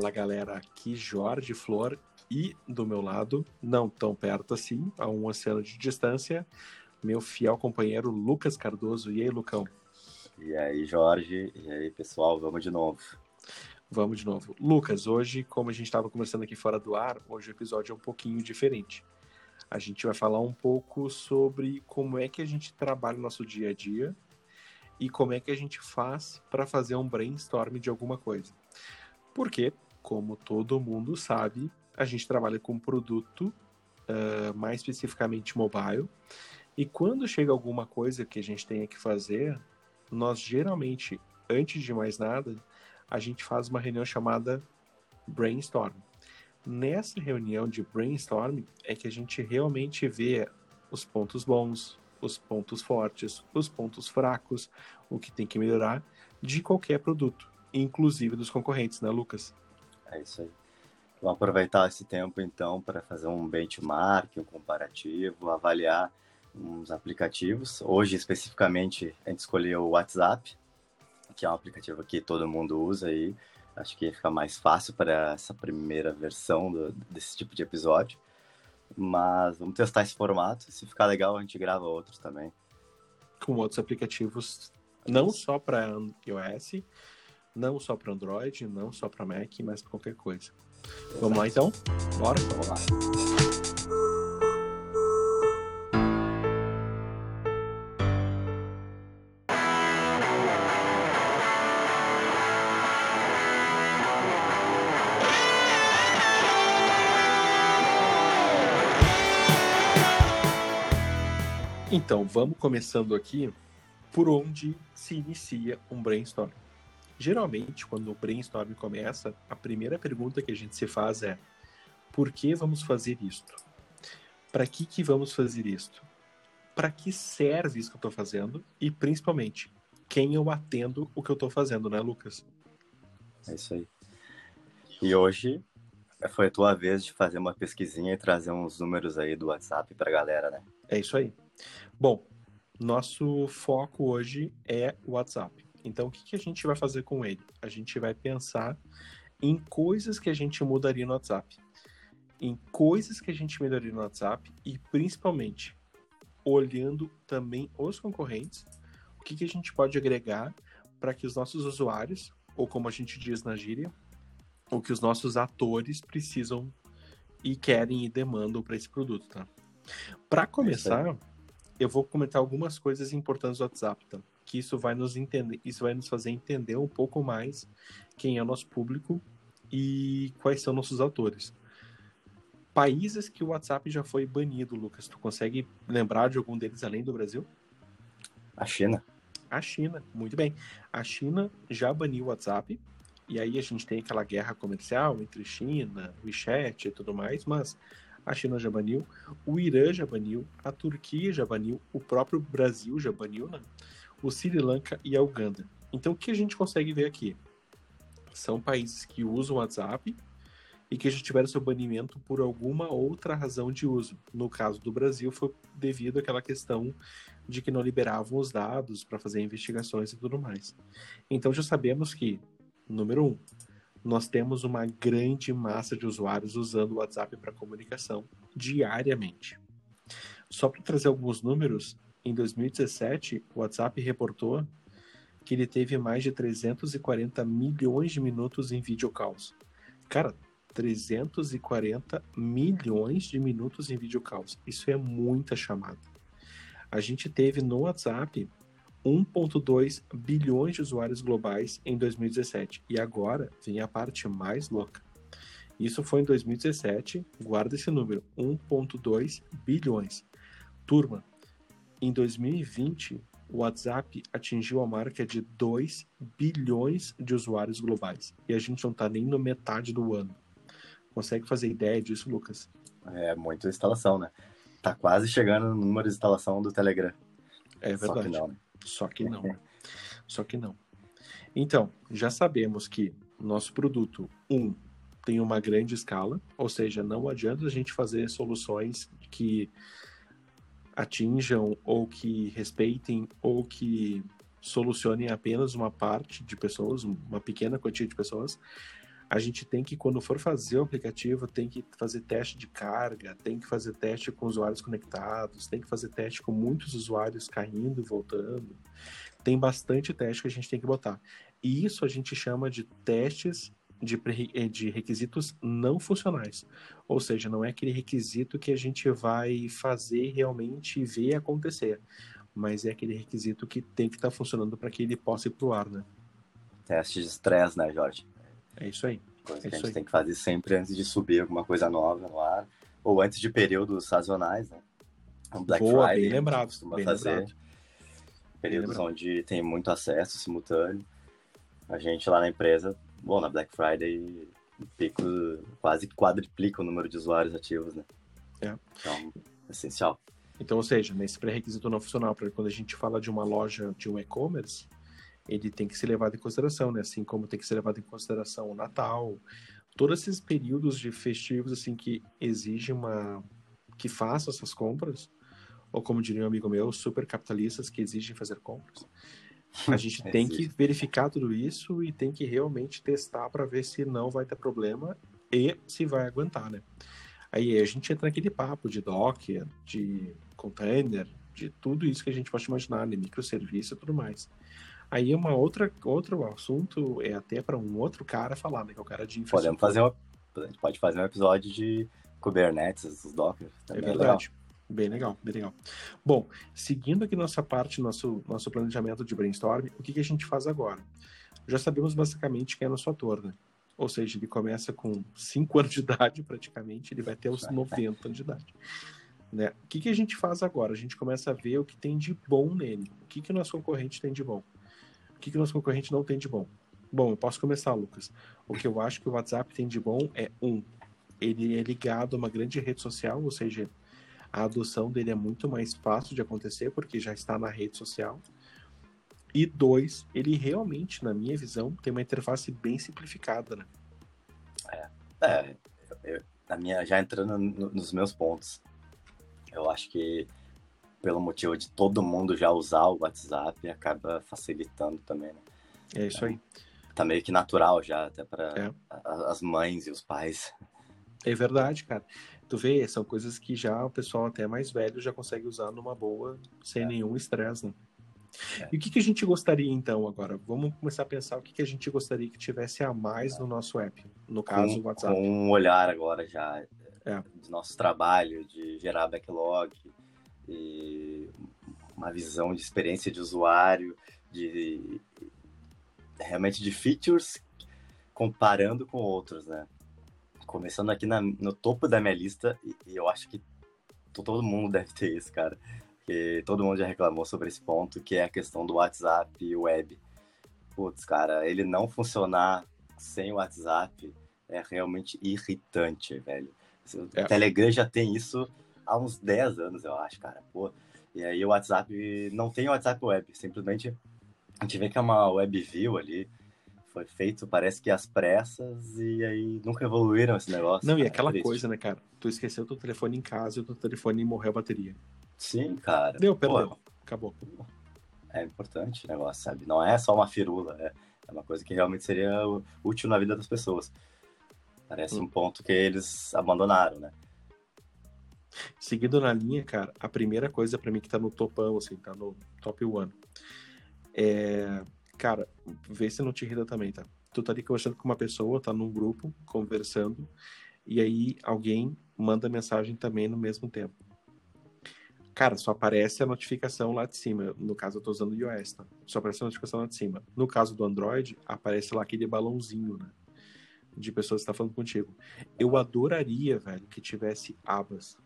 Fala galera, aqui Jorge Flor e do meu lado, não tão perto assim, a um oceano de distância, meu fiel companheiro Lucas Cardoso. E aí, Lucão? E aí, Jorge? E aí, pessoal? Vamos de novo. Vamos de novo. Lucas, hoje, como a gente estava conversando aqui fora do ar, hoje o episódio é um pouquinho diferente. A gente vai falar um pouco sobre como é que a gente trabalha o nosso dia a dia e como é que a gente faz para fazer um brainstorm de alguma coisa. Porque, como todo mundo sabe, a gente trabalha com produto, uh, mais especificamente mobile, e quando chega alguma coisa que a gente tenha que fazer, nós geralmente, antes de mais nada, a gente faz uma reunião chamada brainstorm. Nessa reunião de brainstorm é que a gente realmente vê os pontos bons, os pontos fortes, os pontos fracos, o que tem que melhorar de qualquer produto, inclusive dos concorrentes, né, Lucas? É isso aí. Vamos aproveitar esse tempo então para fazer um benchmark, um comparativo, avaliar uns aplicativos. Hoje, especificamente, a gente escolheu o WhatsApp, que é um aplicativo que todo mundo usa aí. Acho que fica mais fácil para essa primeira versão do, desse tipo de episódio. Mas vamos testar esse formato. Se ficar legal, a gente grava outros também. Com outros aplicativos, não só para iOS, não só para Android, não só para Mac, mas para qualquer coisa. Exato. Vamos lá então? Bora? Vamos lá. Então, vamos começando aqui por onde se inicia um brainstorm. Geralmente, quando o brainstorm começa, a primeira pergunta que a gente se faz é: por que vamos fazer isto? Para que, que vamos fazer isto? Para que serve isso que eu estou fazendo? E principalmente, quem eu atendo o que eu estou fazendo, né, Lucas? É isso aí. E hoje foi a tua vez de fazer uma pesquisinha e trazer uns números aí do WhatsApp para a galera, né? É isso aí. Bom, nosso foco hoje é o WhatsApp. Então, o que, que a gente vai fazer com ele? A gente vai pensar em coisas que a gente mudaria no WhatsApp. Em coisas que a gente melhoraria no WhatsApp e, principalmente, olhando também os concorrentes, o que, que a gente pode agregar para que os nossos usuários, ou como a gente diz na gíria, o que os nossos atores precisam e querem e demandam para esse produto, tá? Para começar, eu vou comentar algumas coisas importantes do WhatsApp, tá? Que isso vai nos entender, isso vai nos fazer entender um pouco mais quem é o nosso público e quais são nossos autores. Países que o WhatsApp já foi banido, Lucas, tu consegue lembrar de algum deles além do Brasil? A China. A China, muito bem. A China já baniu o WhatsApp, e aí a gente tem aquela guerra comercial entre China, WeChat e tudo mais, mas a China já baniu, o Irã já baniu, a Turquia já baniu, o próprio Brasil já baniu, né? O Sri Lanka e a Uganda. Então, o que a gente consegue ver aqui? São países que usam o WhatsApp e que já tiveram seu banimento por alguma outra razão de uso. No caso do Brasil, foi devido àquela questão de que não liberavam os dados para fazer investigações e tudo mais. Então, já sabemos que, número um, nós temos uma grande massa de usuários usando o WhatsApp para comunicação diariamente. Só para trazer alguns números, em 2017, o WhatsApp reportou que ele teve mais de 340 milhões de minutos em videocalls. Cara, 340 milhões de minutos em videocalls. Isso é muita chamada. A gente teve no WhatsApp 1,2 bilhões de usuários globais em 2017. E agora vem a parte mais louca. Isso foi em 2017, guarda esse número: 1,2 bilhões. Turma, em 2020, o WhatsApp atingiu a marca de 2 bilhões de usuários globais. E a gente não está nem no metade do ano. Consegue fazer ideia disso, Lucas? É muita instalação, né? Tá quase chegando no número de instalação do Telegram. É verdade. Só que não, né? Só que não. Só que não. Então, já sabemos que nosso produto, um, tem uma grande escala, ou seja, não adianta a gente fazer soluções que atinjam ou que respeitem ou que solucionem apenas uma parte de pessoas, uma pequena quantia de pessoas. a gente tem que, quando for fazer o aplicativo, tem que fazer teste de carga, tem que fazer teste com usuários conectados, tem que fazer teste com muitos usuários caindo e voltando. Tem bastante teste que a gente tem que botar. E isso a gente chama de testes de, eh, de requisitos não funcionais. Ou seja, não é aquele requisito que a gente vai fazer realmente e ver acontecer, mas é aquele requisito que tem que estar tá funcionando para que ele possa ir para o ar, né? Teste de estresse, né, Jorge? É isso aí. Coisa é que a gente aí. tem que fazer sempre antes de subir alguma coisa nova no ar, ou antes de períodos sazonais, né? Um Black Boa, Friday, bem lembrado, costuma bem fazer. Lembrado. Períodos onde tem muito acesso simultâneo. A gente lá na empresa, bom, na Black Friday, pico quase quadriplica o número de usuários ativos, né? É. Então, essencial. Então, ou seja, nesse pré-requisito não funcional, para quando a gente fala de uma loja de um e-commerce, ele tem que ser levado em consideração, né? Assim como tem que ser levado em consideração o Natal, todos esses períodos de festivos assim que exigem uma que faça essas compras, ou como diria um amigo meu, super capitalistas que exigem fazer compras. A gente tem que verificar tudo isso e tem que realmente testar para ver se não vai ter problema e se vai aguentar, né? Aí a gente entra naquele papo de Docker, de container, de tudo isso que a gente pode imaginar, né? microserviço e tudo mais. Aí uma outra outro assunto é até para um outro cara falar, né? Que é o cara de infraestrutura. Podemos fazer uma, a gente pode fazer um episódio de Kubernetes, os Docker. É, é verdade. Legal. Bem legal, bem legal. Bom, seguindo aqui nossa parte, nosso, nosso planejamento de brainstorm, o que, que a gente faz agora? Já sabemos basicamente quem é nosso ator, né? Ou seja, ele começa com 5 anos de idade, praticamente, ele vai até os 90 anos de idade. Né? O que, que a gente faz agora? A gente começa a ver o que tem de bom nele. O que, que o nosso concorrente tem de bom? O que, que o nosso concorrente não tem de bom? Bom, eu posso começar, Lucas. O que eu acho que o WhatsApp tem de bom é, um, ele é ligado a uma grande rede social, ou seja, a adoção dele é muito mais fácil de acontecer porque já está na rede social. E dois, ele realmente, na minha visão, tem uma interface bem simplificada, né? É, é eu, na minha, já entrando no, nos meus pontos, eu acho que pelo motivo de todo mundo já usar o WhatsApp, acaba facilitando também, né? É isso aí. Tá meio que natural já, até para é. as mães e os pais. É verdade, cara. Tu vê, são coisas que já o pessoal até mais velho já consegue usar numa boa, sem é. nenhum estresse, né? É. E o que, que a gente gostaria então agora? Vamos começar a pensar o que, que a gente gostaria que tivesse a mais no nosso app, no caso com, o WhatsApp. Com um olhar agora já é. do nosso trabalho, de gerar backlog, e uma visão de experiência de usuário, de realmente de features comparando com outros, né? Começando aqui na, no topo da minha lista, e, e, eu acho que todo mundo deve ter isso, cara. Porque todo mundo já reclamou sobre esse ponto, que é a questão do WhatsApp web. Putz, cara, ele não funcionar sem o WhatsApp é realmente irritante, velho. O é. Telegram já tem isso há uns 10 anos, eu acho, cara. Pô, e aí o WhatsApp não tem o WhatsApp web, simplesmente a gente vê que é uma web view ali, foi feito, parece que às pressas, e aí nunca evoluíram esse negócio. Não, e aquela é coisa, né, cara? Tu esqueceu teu telefone em casa e o teu telefone morreu a bateria. Sim, cara. Deu, perdeu. Pô, Acabou. É importante o negócio, sabe? Não é só uma firula, é, é uma coisa que realmente seria útil na vida das pessoas. Parece hum. um ponto que eles abandonaram, né? Seguindo na linha, cara, a primeira coisa para mim que tá no topão, assim, tá no top one, é cara, vê se não te irrita também, tá? Tu tá ali conversando com uma pessoa, tá num grupo, conversando, e aí alguém manda mensagem também no mesmo tempo. Cara, só aparece a notificação lá de cima. No caso, eu tô usando o iOS, tá? Só aparece a notificação lá de cima. No caso do Android, aparece lá aquele balãozinho, né? De pessoas que tá falando contigo. Eu adoraria, velho, que tivesse abas,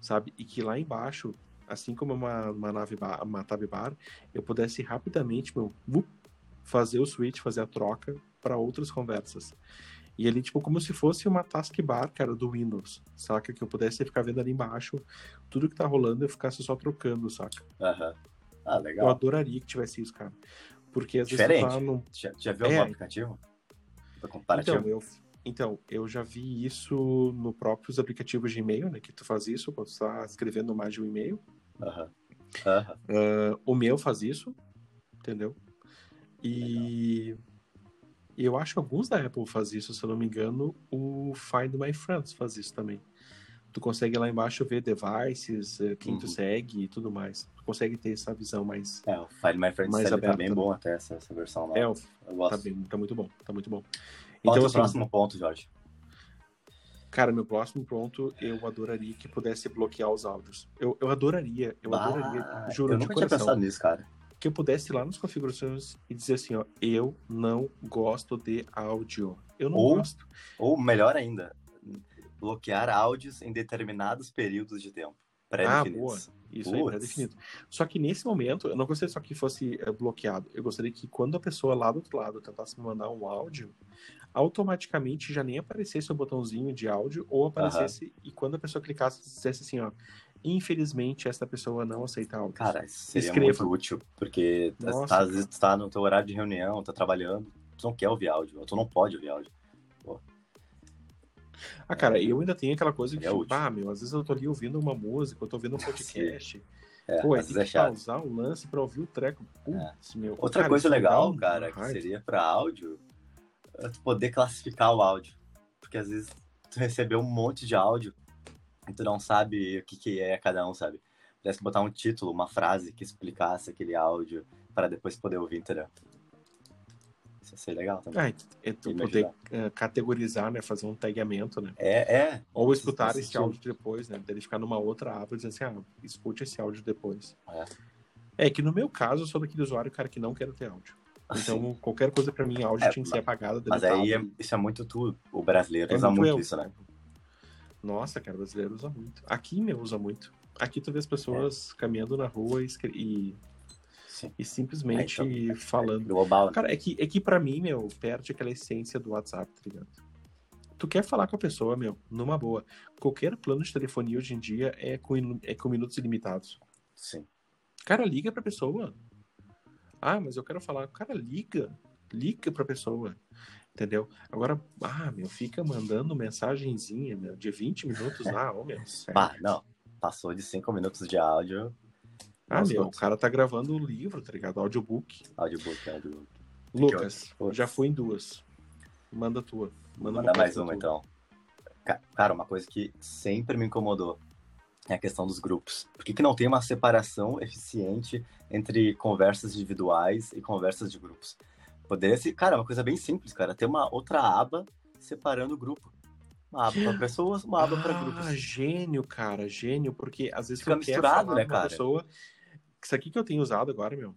sabe? E que lá embaixo, assim como uma, uma nave bar, uma tab bar, eu pudesse rapidamente, meu, fazer o switch, fazer a troca para outras conversas. E ali, tipo, como se fosse uma taskbar, cara, do Windows, saca? Que eu pudesse ficar vendo ali embaixo tudo que tá rolando e eu ficasse só trocando, saca? Aham. Ah, legal. Eu adoraria que tivesse isso, cara. Porque às Diferente. vezes tá. Já, já viu é. algum aplicativo? Comparativo? Então eu, então, eu já vi isso no próprios aplicativos de e-mail, né? Que tu faz isso quando tu tá escrevendo mais de um e-mail. Aham. Uhum. Uhum. Uh, o meu faz isso, entendeu? E. Eu acho que alguns da Apple fazem isso, se eu não me engano, o Find My Friends faz isso também. Tu consegue lá embaixo ver devices, eh, quem tu Uhum. segue e tudo mais. Tu consegue ter essa visão mais. É, o Find My Friends Mais tá aberta, bem né? bom até essa, essa versão nova. É, Eu tá, gosto. bem, tá muito bom. Tá muito bom. Qual Então, é o próximo ponto, Jorge? cara, meu próximo ponto, eu adoraria que pudesse bloquear os áudios. Eu, eu adoraria, eu Bah, adoraria, juro eu nunca tinha pensado nisso, cara. Que eu pudesse ir lá nas configurações e dizer assim, ó, eu não gosto de áudio. Eu não Ou- gosto. Ou melhor ainda, bloquear áudios em determinados períodos de tempo. Ah, Pré-definidos. Isso aí, Putz. pré-definido. Só que nesse momento, eu não gostaria só que fosse eh, bloqueado. Eu gostaria que quando a pessoa lá do outro lado tentasse me mandar um áudio, automaticamente já nem aparecesse o botãozinho de áudio, ou aparecesse, e quando a pessoa clicasse, dissesse assim, ó, infelizmente essa pessoa não aceita áudio. Cara, seria Escreva. muito útil, porque Nossa, tá, às vezes tu tá no teu horário de reunião, tá trabalhando, tu não quer ouvir áudio, ou tu não pode ouvir áudio. Ah, cara, eu ainda tenho aquela coisa que, É tipo, ah, meu, às vezes eu tô ali ouvindo uma música, eu tô ouvindo um podcast. É, Pô, tem vezes que é pausar o lance pra ouvir o treco. Putz, meu. Outra Cara, coisa legal, um cara, que seria pra áudio, é tu poder classificar o áudio. Porque às vezes tu recebeu um monte de áudio tu não sabe o que, que é cada um, sabe? Pudesse botar um título, uma frase que explicasse aquele áudio para depois poder ouvir, entendeu? Isso ia ser legal também. Ah, é tu poder eh, categorizar, né? Fazer um tagamento, né? É, é. Ou escutar esse áudio depois, né? Dele ficar numa outra aba e dizer assim, ah, escute esse áudio depois. É. É que no meu caso, eu sou daquele usuário, cara, que não quero ter áudio. Então, Assim, qualquer coisa pra mim, áudio É, tinha que ser apagada, mas aí é- isso é muito tu, o brasileiro É usa muito, eu. isso, né? Nossa, cara, o brasileiro usa muito. Aqui, meu, usa muito. Aqui tu vê as pessoas É. caminhando na rua e, e, e simplesmente É, então, falando. Global, né? Cara, é que, é que pra mim, meu, perde aquela essência do WhatsApp, tá ligado? Tu quer falar com a pessoa, meu, numa boa. Qualquer plano de telefonia hoje em dia é com, é com minutos ilimitados. Sim. Cara, liga pra pessoa. Ah, mas eu quero falar. Cara, liga. Liga pra pessoa. Entendeu? Agora, ah, meu, fica mandando mensagenzinha, meu, de 20 minutos. Ah, ô, meu. sério. Bah, não. Passou de 5 minutos de áudio, Ah, Nossa, meu, o Lucas. cara tá gravando o livro, tá ligado? Audiobook. audiobook, audiobook. Lucas, já fui em duas. Manda tua. Manda, Manda mais coisa uma, tua. então. Ca- Cara, uma coisa que sempre me incomodou é a questão dos grupos. Por que, que não tem uma separação eficiente entre conversas individuais e conversas de grupos? Poderia ser, cara, uma coisa bem simples, cara. Ter uma outra aba separando o grupo. Uma aba para pessoas, uma aba para Ah, grupos. gênio, cara, gênio, porque às vezes Fica misturado, né, cara? pessoa. Isso aqui que eu tenho usado agora, meu.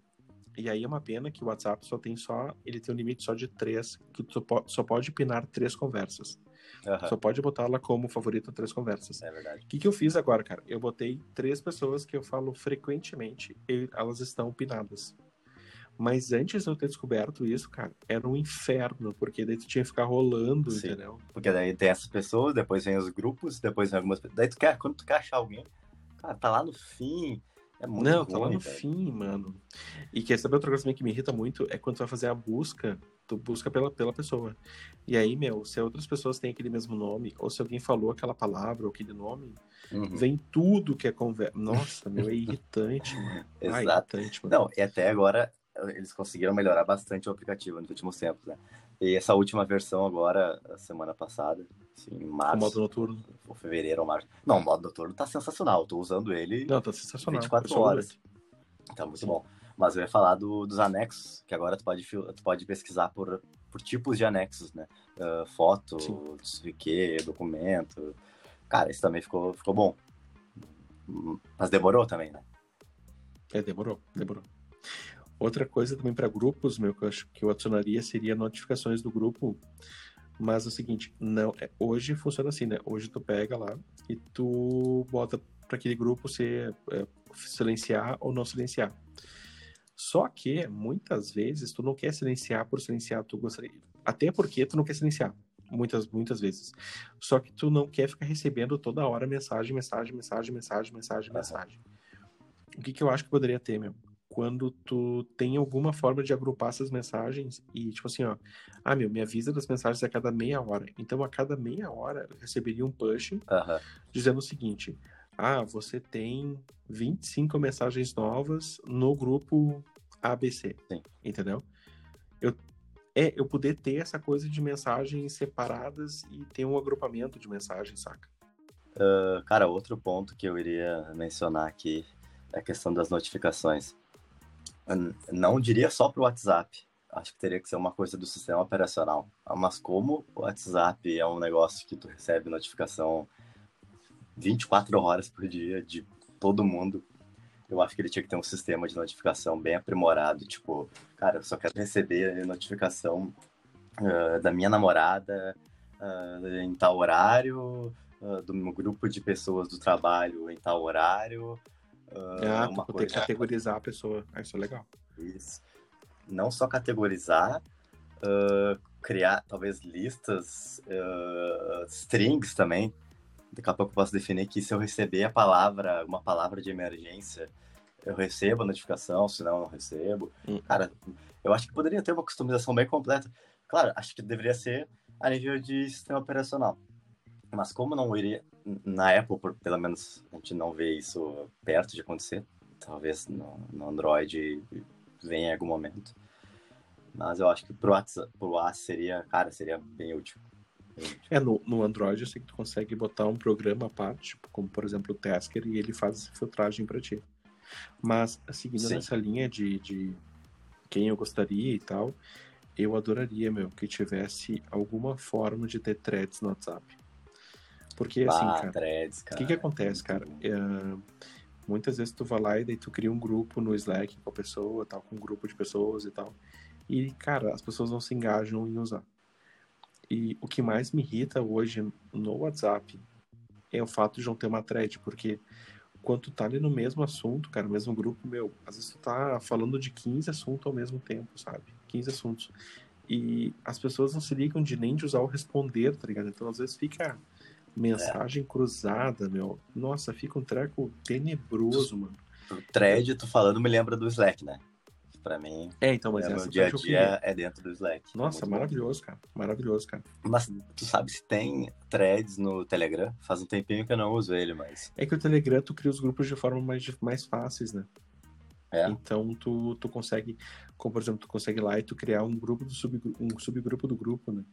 E aí é uma pena que o WhatsApp só tem só. Ele tem um limite só de três, que tu só po- só pode pinar três conversas. Aham, Só pode botar ela como favorita três conversas. É verdade. O que, que eu fiz agora, cara? Eu botei três pessoas que eu falo frequentemente e elas estão pinadas. Mas antes de eu ter descoberto isso, cara, era um inferno, porque daí tu tinha que ficar rolando, Sim. entendeu? Porque daí tem essas pessoas, depois vem os grupos, depois vem algumas pessoas. Daí tu quer, quando tu quer achar alguém, cara, tá lá no fim. É muito Não, ruim, tá lá no fim, mano. E quer saber outra coisa também que me irrita muito? É quando tu vai fazer a busca, tu busca pela, pela pessoa. E aí, meu, se outras pessoas têm aquele mesmo nome, ou se alguém falou aquela palavra ou aquele nome, Uhum. vem tudo que é conversa. Nossa, meu, é irritante, mano. Ah, Exato. irritante, mano. Não, e até agora eles conseguiram melhorar bastante o aplicativo nos últimos tempos, né? E essa última versão agora, semana passada, assim, em O março, modo noturno. ou fevereiro ou março. Não, o modo noturno tá sensacional, eu tô usando ele, Não, tá sensacional. 24 Eu sou horas. tá muito bom. Mas eu ia falar do- dos anexos, que agora tu pode, tu pode pesquisar por, por tipos de anexos, né? Ah, foto, Sim. o quê, documento. Cara, isso também ficou, ficou bom. Mas demorou também, né? É, demorou, demorou. Outra coisa também para grupos, meu, que eu acho que eu adicionaria seria notificações do grupo. Mas é o seguinte, não, é, hoje funciona assim, né? Hoje tu pega lá e tu bota para aquele grupo ser é, silenciar ou não silenciar. Só que muitas vezes tu não quer silenciar por silenciar, tu gostaria, até porque tu não quer silenciar. Muitas, muitas vezes. Só que tu não quer ficar recebendo toda hora mensagem, mensagem, mensagem, mensagem, mensagem, mensagem. O que, que eu acho que poderia ter, meu? Quando tu tem alguma forma de agrupar essas mensagens e, tipo assim, ó, ah, meu, me avisa das mensagens a cada meia hora. Então, a cada meia hora, eu receberia um push dizendo o seguinte: ah, você tem 25 mensagens novas no grupo ABC. Sim. Entendeu? Eu, É, eu poder ter essa coisa de mensagens separadas e ter um agrupamento de mensagens, saca? Uh, cara, outro ponto que eu iria mencionar aqui é a questão das notificações. Não diria só para o WhatsApp, acho que teria que ser uma coisa do sistema operacional. Mas como o WhatsApp é um negócio que tu recebe notificação 24 horas por dia de todo mundo, eu acho que ele tinha que ter um sistema de notificação bem aprimorado. Tipo, cara, eu só quero receber notificação uh, da minha namorada uh, em tal horário, uh, do meu grupo de pessoas do trabalho em tal horário. Ah, uma coisa... que categorizar a pessoa. Ah, isso é legal. Isso. Não só categorizar, criar talvez listas, strings também Daqui a pouco eu posso definir que se eu receber a palavra, uma palavra de emergência, eu recebo a notificação, senão eu não recebo. Hum. Cara, eu acho que poderia ter uma customização bem completa. Claro, acho que deveria ser a nível de sistema operacional. Mas como não iria, na Apple, pelo menos, a gente não vê isso perto de acontecer. Talvez no, no Android venha em algum momento. Mas eu acho que pro WhatsApp, pro WhatsApp seria, cara, seria bem útil. É, no, no Android eu sei que tu consegue botar um programa à parte, tipo, como por exemplo o Tasker, e ele faz essa filtragem para ti. Mas, seguindo Sim. nessa linha de, de quem eu gostaria e tal, eu adoraria, meu, que tivesse alguma forma de ter threads no WhatsApp. Porque, assim, ah, cara, threads, cara. O que que acontece, cara? É, muitas vezes tu vai lá e daí tu cria um grupo no Slack com a pessoa, tal, com um grupo de pessoas e tal. E, cara, as pessoas não se engajam em usar. E o que mais me irrita hoje no WhatsApp é o fato de não ter uma thread, porque quando tu tá ali no mesmo assunto, cara, no mesmo grupo, meu, às vezes tu tá falando de 15 assuntos ao mesmo tempo, sabe? 15 assuntos. E as pessoas não se ligam de nem de usar o responder, tá ligado? Então às vezes fica mensagem é. cruzada, meu. Nossa, fica um treco tenebroso, mano. O thread, tu falando, me lembra do Slack, né? para mim. É, então, mas é, meu dia a dia é dentro do Slack. Nossa, é maravilhoso, bom. cara. Maravilhoso, cara. Mas tu sabe se tem threads no Telegram? Faz um tempinho que eu não uso ele, mas. É que o Telegram tu cria os grupos de forma mais, mais fáceis, né? É. Então tu, tu consegue, como por exemplo, tu consegue lá e tu criar um grupo do subgrupo, um subgrupo do grupo, né?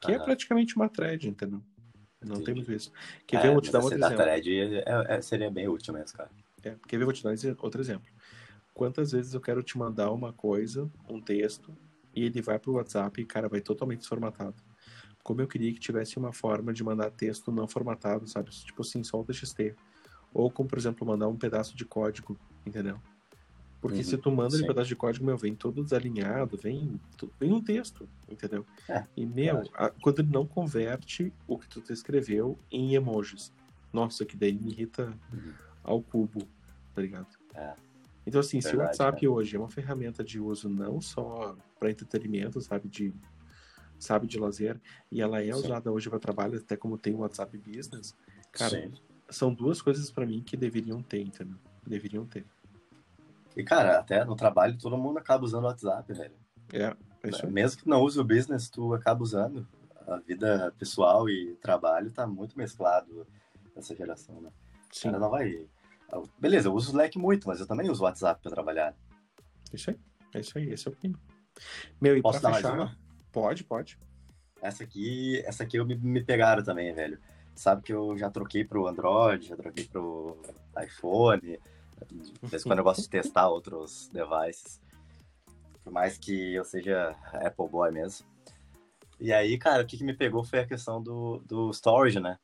Que é praticamente uma thread, entendeu? Não Entendi. tem muito isso. Quer é, ver? Eu vou te dar outro exemplo. thread é, é, seria bem útil mesmo, cara. É, quer ver? Eu vou te dar outro exemplo quantas vezes eu quero te mandar uma coisa, um texto, e ele vai pro WhatsApp e, cara, vai totalmente desformatado. Como eu queria que tivesse uma forma de mandar texto não formatado, sabe? Tipo assim, só o TXT. Ou como, por exemplo, mandar um pedaço de código, entendeu? Porque uhum, se tu manda um pedaço de código, meu, vem todo desalinhado, vem, vem um texto, entendeu? É, e, meu, a, quando ele não converte o que tu escreveu em emojis. Nossa, que daí me irrita uhum. ao cubo, tá ligado? É. Então, assim, Verdade, se o WhatsApp hoje é uma ferramenta de uso não só para entretenimento, sabe, de sabe, de lazer, e ela é Sim. usada hoje para trabalho, até como tem o WhatsApp Business, cara, Sim. são duas coisas para mim que deveriam ter, entendeu? Deveriam ter. E, cara, até no trabalho todo mundo acaba usando o WhatsApp, velho. É, é isso Mesmo que não use o business, tu acaba usando. A vida pessoal e trabalho tá muito mesclado nessa geração, né? Sim. Cara, não vai Beleza, eu uso o Slack muito, mas eu também uso o WhatsApp para trabalhar. Isso aí, é isso aí, esse é o fim. Meu, e Posso pra dar fechar... mais uma? Pode, pode. Essa aqui, essa aqui eu me, me pegaram também, velho. Sabe que eu já troquei pro Android, já troquei pro iPhone. De vez quando eu gosto de testar outros devices. Por mais que eu seja Apple Boy mesmo. E aí, cara, o que, que me pegou foi a questão do, do storage, né?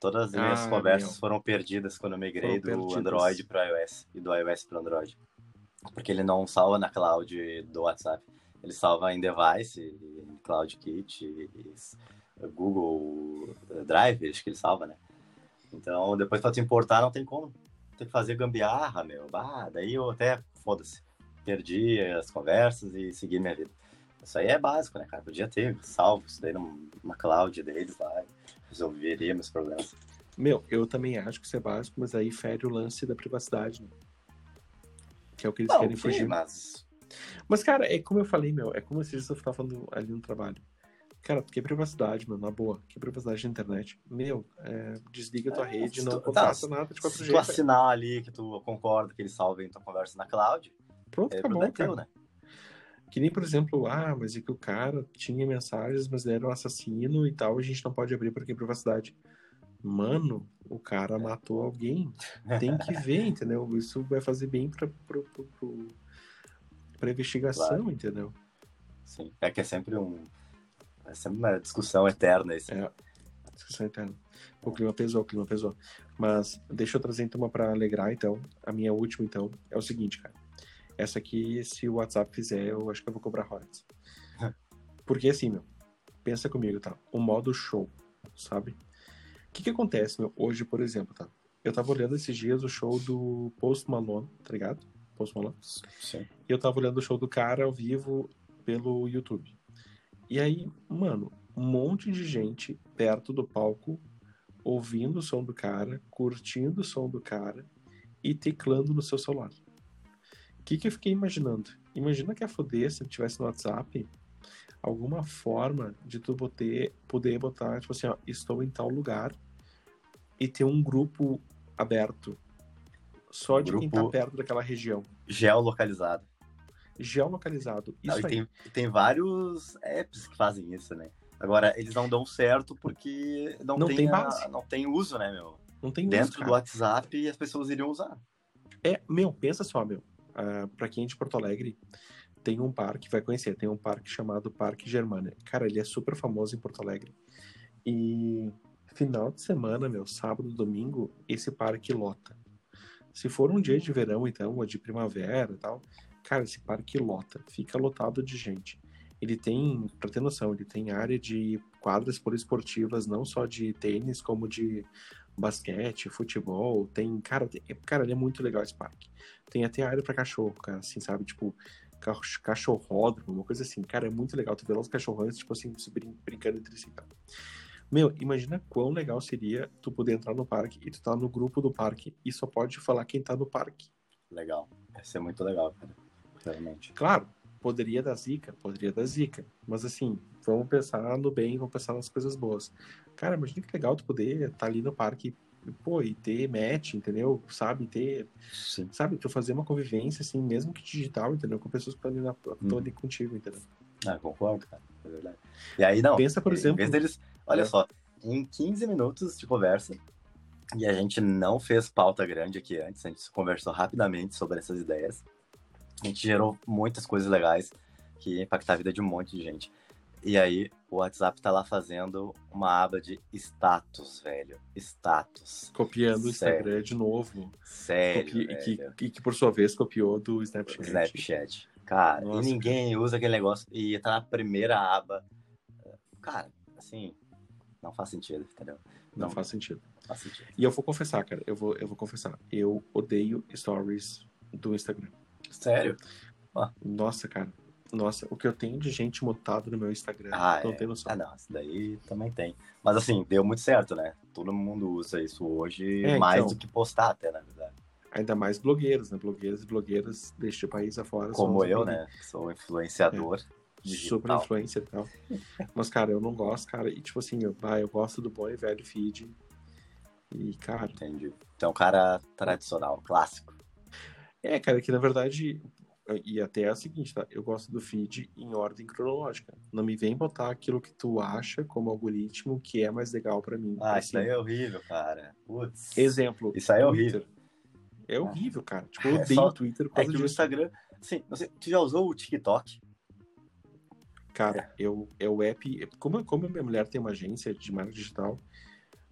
Todas as minhas ah, conversas meu. foram perdidas quando eu migrei do Android para iOS e do iOS para Android. Porque ele não salva na cloud do WhatsApp. Ele salva em device, em CloudKit, Google Drive, acho que ele salva, né? Então, depois para te importar não tem como. Tem que fazer gambiarra, meu. Bah, daí eu até, foda-se, perdi as conversas e segui minha vida. Isso aí é básico, né, cara? Podia ter salvo isso daí numa cloud deles lá resolveria meus problemas. Meu, eu também acho que isso é básico, mas aí fere o lance da privacidade, né? Que é o que eles Não, querem fugir. Mas... mas, cara, é como eu falei, meu, é como se eu tava falando ali no trabalho. Cara, que privacidade, meu, na boa. Que privacidade da internet. Meu, é, desliga tua é, rede, não tu, tá, nada de qualquer jeito. Se tu assinar ali que tu concorda que eles salvem tua conversa na cloud, pronto, é acabou, cara. Teu, né? Que nem, por exemplo, ah, mas é que o cara tinha mensagens, mas ele era um assassino e tal, a gente não pode abrir porque é privacidade. Mano, o cara matou alguém. Tem que ver, entendeu? Isso vai fazer bem pra, pra, pra investigação, claro. entendeu? Sim. É que é sempre um. É sempre uma discussão eterna esse. É, discussão eterna. O clima pesou, o clima pesou. Mas deixa eu trazer então uma pra alegrar, então. A minha última, então, é o seguinte, cara. Essa aqui, se o WhatsApp fizer, eu acho que eu vou cobrar royalties. Porque assim, meu, pensa comigo, tá? O modo show, sabe? O que que acontece, meu? Hoje, por exemplo, tá? Eu tava olhando esses dias o show do Post Malone, tá ligado? Post Malone. Sim. E eu tava olhando o show do cara ao vivo pelo YouTube. E aí, mano, um monte de gente perto do palco, ouvindo o som do cara, curtindo o som do cara e teclando no seu celular que, que eu fiquei imaginando? Imagina que a Fodessa tivesse no WhatsApp alguma forma de tu poder, poder botar, tipo assim, ó, estou em tal lugar e ter um grupo aberto só de grupo quem tá perto daquela região. Geolocalizado. Geolocalizado. Isso não, tem, tem vários apps que fazem isso, né? Agora, eles não dão certo porque não, não tem, tem base. A, não tem uso, né, meu? Não tem Dentro uso, do WhatsApp as pessoas iriam usar. É, meu, pensa só, meu. Uh, para quem é de Porto Alegre, tem um parque, vai conhecer, tem um parque chamado Parque Germânia. Cara, ele é super famoso em Porto Alegre. E final de semana, meu, sábado, domingo, esse parque lota. Se for um dia de verão, então, ou de primavera e tal, cara, esse parque lota, fica lotado de gente. Ele tem, pra ter noção, ele tem área de quadras poliesportivas, não só de tênis, como de basquete, futebol, tem, cara, tem, cara, ele é muito legal esse parque. Tem até área para cachorro, cara, assim, sabe, tipo, cachorródromo, uma coisa assim, cara, é muito legal, tu vê lá os cachorrões, tipo assim, brincando entre si, cara. Meu, imagina quão legal seria tu poder entrar no parque e tu tá no grupo do parque e só pode falar quem tá no parque. Legal, vai ser muito legal, cara, realmente. Claro, poderia dar zica, poderia dar zica, mas assim, vamos pensar no bem, vamos pensar nas coisas boas. Cara, imagina que legal tu poder estar tá ali no parque, pô, e ter match, entendeu? Sabe, ter. Sim. Sabe, tu fazer uma convivência, assim, mesmo que digital, entendeu? Com pessoas que estão ali, na, hum. ali contigo, entendeu? Ah, concordo, cara. É verdade. E aí, não. Pensa, por exemplo. Em vez deles. Olha é. só, em 15 minutos de conversa, e a gente não fez pauta grande aqui antes, a gente conversou rapidamente sobre essas ideias. A gente gerou muitas coisas legais que impactar a vida de um monte de gente. E aí, o WhatsApp tá lá fazendo uma aba de status, velho. Status. Copiando o Instagram de novo. Sério. Copi... E, que, que, por sua vez, copiou do Snapchat. Snapchat. Cara, Nossa, e ninguém cara. usa aquele negócio. E tá na primeira aba. Cara, assim, não faz sentido, entendeu? Não, não faz sentido. Faz sentido. E eu vou confessar, cara, eu vou, eu vou confessar. Eu odeio stories do Instagram. Sério? Nossa, cara. Nossa, o que eu tenho de gente mutada no meu Instagram, ah, não é. tem noção. Ah, não, isso daí também tem. Mas assim, deu muito certo, né? Todo mundo usa isso hoje, é, mais então, do que postar até, na verdade. Ainda mais blogueiros, né? Blogueiros e blogueiras deste país afora. Como eu, né? Sou influenciador. É, super influência e tal. Mas, cara, eu não gosto, cara. E tipo assim, eu, ah, eu gosto do bom e velho feed. E, cara. Entendi. Então, cara tradicional, clássico. É, cara, que na verdade e até é o seguinte, tá? Eu gosto do feed em ordem cronológica. Não me vem botar aquilo que tu acha como algoritmo que é mais legal para mim. Ah, assim. isso aí é horrível, cara. Putz. Exemplo. Isso aí é horrível. É horrível, cara. Tipo, eu é odeio o Twitter por é que disso. o Instagram. Sim, você, tu já usou o TikTok? Cara, eu, é o app. Como, como a minha mulher tem uma agência de marketing digital,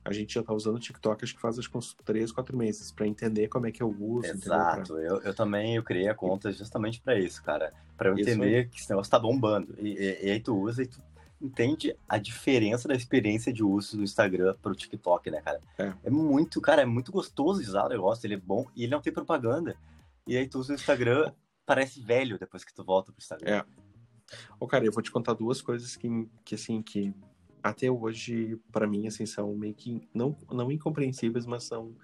a gente já tá usando o TikTok acho que faz acho que uns 3, 4 meses para entender como é que eu uso. Exato, eu, eu também eu criei a conta justamente para isso, cara. para eu entender que esse negócio tá bombando. E, e, e, aí tu usa e tu entende a diferença da experiência de uso do Instagram pro TikTok, né, cara? É. é muito, cara, é muito gostoso usar o negócio, ele é bom e ele não tem propaganda. E aí tu usa o Instagram, parece velho depois que tu volta pro Instagram. É. Ô, cara, eu vou te contar duas coisas que, que assim, que até hoje, para mim, assim, são meio que não, não incompreensíveis, mas são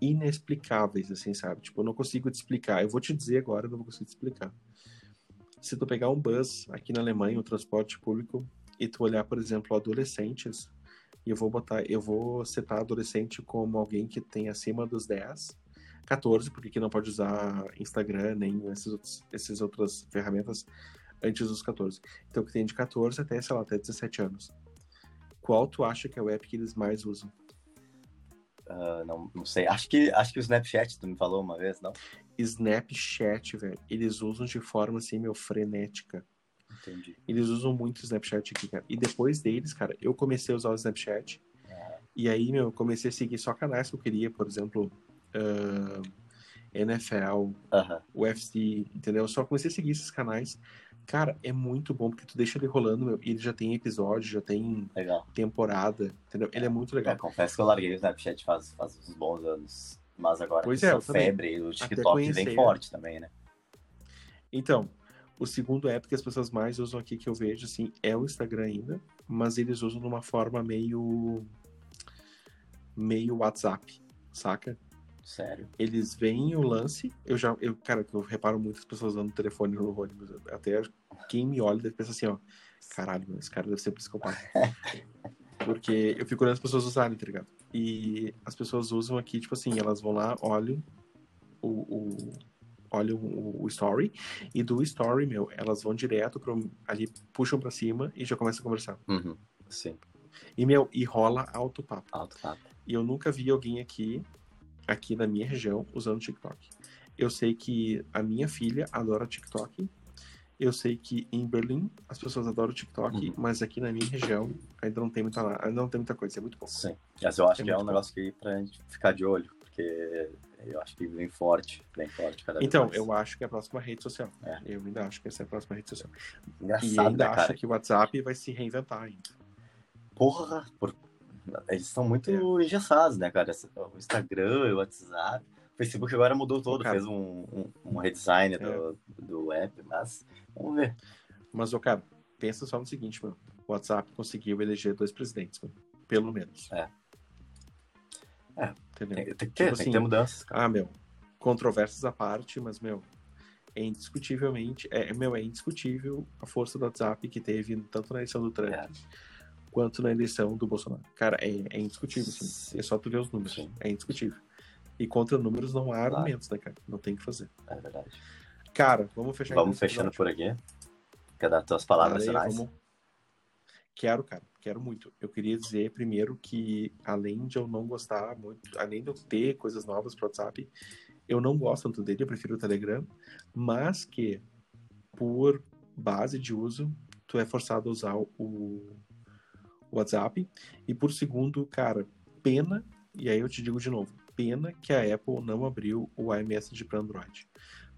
inexplicáveis, assim, sabe? Tipo, eu não consigo te explicar. Eu vou te dizer agora, eu não vou conseguir te explicar. Se tu pegar um bus aqui na Alemanha, um transporte público, e tu olhar, por exemplo, adolescentes, e eu vou botar, eu vou setar adolescente como alguém que tem acima dos 10, 14, porque aqui não pode usar Instagram nem outros, essas outras ferramentas antes dos 14. Então, que tem de 14 até, sei lá, até 17 anos. Qual tu acha que é o app que eles mais usam? Uh, não, não sei. Acho que, acho que o Snapchat, tu me falou uma vez, não? Snapchat, velho. Eles usam de forma assim, meu, frenética. Entendi. Eles usam muito o Snapchat aqui, cara. E depois deles, cara, eu comecei a usar o Snapchat. É. E aí, meu, eu comecei a seguir só canais que eu queria, por exemplo, uh, NFL, Aham. UFC, entendeu? Eu só comecei a seguir esses canais. Cara, é muito bom, porque tu deixa ele rolando, meu, e ele já tem episódio, já tem Legal. temporada, entendeu? Ele é muito Eu legal. confesso que eu larguei o Snapchat faz, faz uns bons anos. Mas agora Pois é, também. febre, o TikTok vem forte também, né? Então, o segundo app que as pessoas mais usam aqui que eu vejo, assim, é o Instagram ainda, mas eles usam de uma forma meio. meio WhatsApp, saca? Sério. Eles veem o lance, eu já, eu, cara, eu reparo muitas pessoas usando o telefone no ônibus, até quem me olha deve pensar assim, ó, caralho, meu, esse cara deve ser psicopata. Porque eu fico olhando as pessoas usarem, tá ligado? E as pessoas usam aqui, tipo assim, elas vão lá, olham o, o olham o, o story, e do story, meu, elas vão direto pro, ali, puxam pra cima e já começam a conversar. Uhum. Sim. E, meu, e rola alto papo. Alto papo. E eu nunca vi alguém aqui, aqui na minha região, usando TikTok. Eu sei que a minha filha adora TikTok. Eu sei que em Berlim as pessoas adoram TikTok, Uhum. mas aqui na minha região ainda não tem muita, ainda não tem muita coisa, é muito pouco. Sim. Mas eu acho É que é um bom. negócio que pra gente ficar de olho, porque eu acho que vem forte, vem forte cada vez Então, mais. eu acho que é a próxima rede social. É. Eu ainda acho que essa é a próxima rede social. e Engraçado, ainda né, acho que o WhatsApp vai se reinventar ainda. Porra, por- eles são muito É. engessados, né, cara? O Instagram, o WhatsApp. O Facebook agora mudou todo, fez um, um, um redesign É. do, do app, mas vamos ver. Mas, ô, cara, pensa só no seguinte, mano. O WhatsApp conseguiu eleger dois presidentes, mano. Pelo menos. É. É. Entendeu? Tem, tem que ter, Tipo tem assim, ter mudanças, cara. Ah, meu, controvérsias à parte, mas, meu, é indiscutivelmente, é, meu, é indiscutível a força do WhatsApp que teve tanto na eleição do Trump É. quanto na eleição do Bolsonaro. Cara, é, é indiscutível, assim. Sim. É só tu ver os números. Sim. É indiscutível. E contra números não há argumentos, né, cara? Não tem o que fazer. É verdade. Cara, vamos fechar Vamos então fechando episódio. por aqui. Quer dar tuas palavras Cara, finais? vamos- Quero, cara, quero muito. Eu queria dizer primeiro que, além de eu não gostar muito, além de eu ter coisas novas pro WhatsApp, eu não gosto tanto dele, eu prefiro o Telegram, mas que, por base de uso, tu é forçado a usar o WhatsApp. E por segundo, cara, pena, e aí eu te digo de novo, pena que a Apple não abriu o iMessage para Android.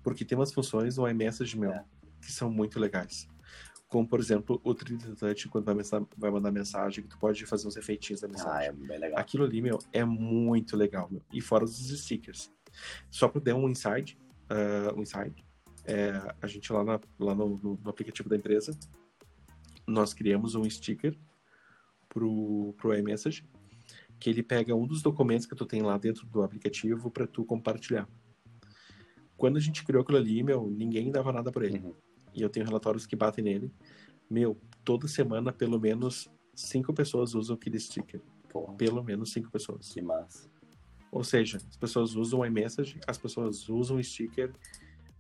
Porque tem umas funções no iMessage, meu, É. que são muito legais. Como, por exemplo, o 3D Touch, quando vai, vai mandar mensagem, que tu pode fazer uns efeitinhos da Ah, mensagem. é bem legal. Aquilo ali, meu, é muito legal, meu. E fora os stickers. Só para dar um insight, ah, um insight, é, a gente lá, na- lá no, no- no aplicativo da empresa, nós criamos um sticker pro, pro iMessage, que ele pega um dos documentos que tu tem lá dentro do aplicativo para tu compartilhar. Quando a gente criou aquilo ali, meu, ninguém dava nada por ele Uhum. e eu tenho relatórios que batem nele. Meu, toda semana, pelo menos cinco pessoas usam aquele sticker. Porra, Pelo menos cinco pessoas. que massa. Ou seja, as pessoas usam o iMessage, as pessoas usam o sticker.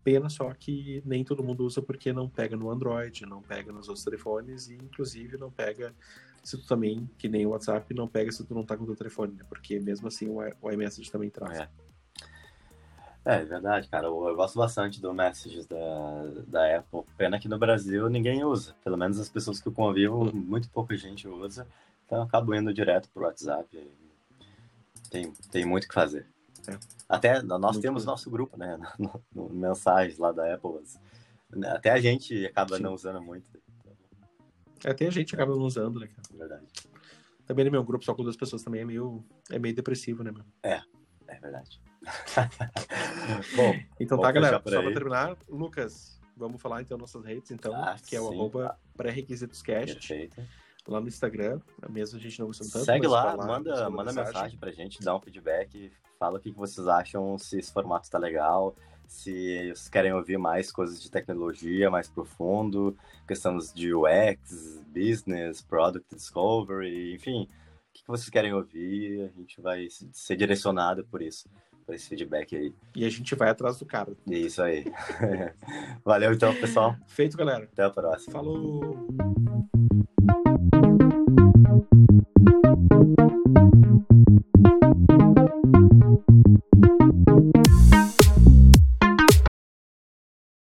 Pena só que nem todo mundo usa porque não pega no Android, não pega nos outros telefones e, inclusive, não pega se tu também, que nem o WhatsApp, não pega se tu não tá com o teu telefone, né? Porque mesmo assim o iMessage também traz. É. É, é verdade, cara. Eu, eu gosto bastante do Messages da, da Apple. Pena que no Brasil ninguém usa. Pelo menos as pessoas que eu convivo, muito pouca gente usa. Então eu acabo indo direto pro WhatsApp. Tem, tem muito o que fazer. É. Até nós Muito temos coisa. nosso grupo, né? No, no- mensagens lá da Apple. Até a gente acaba Sim. não usando muito. Até a gente acaba não usando, né, cara? É verdade. Também no meu grupo, só com duas pessoas também é meio, é meio depressivo, né, meu? É verdade. Bom, Então tá, galera. Só pra terminar, Lucas, vamos falar então nossas redes, então, Ah, que é o sim. arroba pré-requisitoscast perfeito. lá no Instagram. Mesmo a gente não usa tanto. Segue lá, vai manda, manda mensagem. pra gente, dá um feedback, fala o que vocês acham, se esse formato tá legal, se vocês querem ouvir mais coisas de tecnologia mais profundo, questões de UX, business, product discovery, enfim, o que vocês querem ouvir, a gente vai ser direcionado por isso, por esse feedback aí. E a gente vai atrás do cara. Isso aí. Valeu então, pessoal. Feito, galera. Até a próxima. Falou!